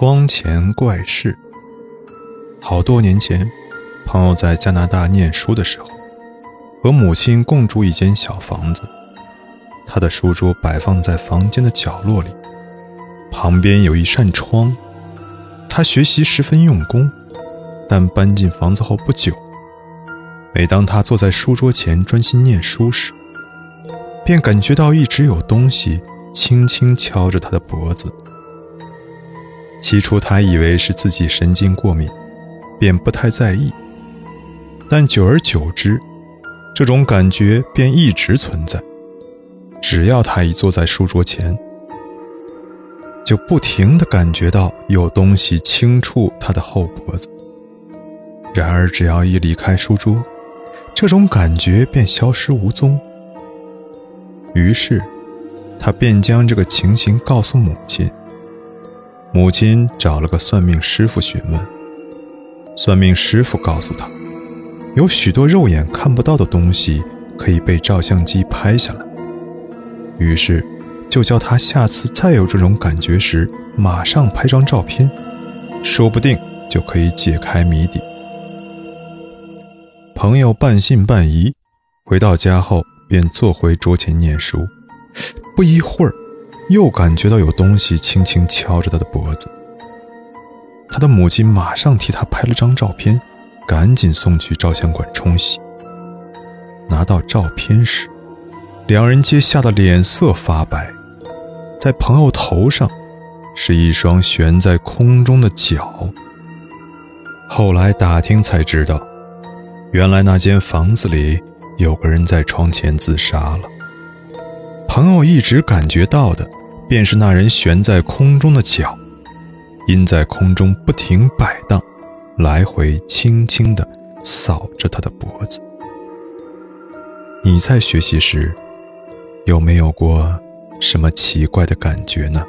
窗前怪事。好多年前，朋友在加拿大念书的时候，和母亲共住一间小房子。他的书桌摆放在房间的角落里，旁边有一扇窗。他学习十分用功，但搬进房子后不久，每当他坐在书桌前专心念书时，便感觉到一直有东西轻轻敲着他的脖子。起初他以为是自己神经过敏，便不太在意。但久而久之，这种感觉便一直存在。只要他一坐在书桌前，就不停地感觉到有东西轻触他的后脖子。然而，只要一离开书桌，这种感觉便消失无踪。于是，他便将这个情形告诉母亲。母亲找了个算命师傅询问，算命师傅告诉他，有许多肉眼看不到的东西可以被照相机拍下来。于是，就叫他下次再有这种感觉时，马上拍张照片，说不定就可以解开谜底。朋友半信半疑，回到家后便坐回桌前念书，不一会儿。又感觉到有东西轻轻敲着他的脖子。他的母亲马上替他拍了张照片，赶紧送去照相馆冲洗。拿到照片时，两人皆吓得脸色发白。在朋友头上，是一双悬在空中的脚。后来打听才知道，原来那间房子里有个人在窗前自杀了。朋友一直感觉到的。便是那人悬在空中的脚，因在空中不停摆荡，来回轻轻地扫着他的脖子。你在学习时，有没有过什么奇怪的感觉呢？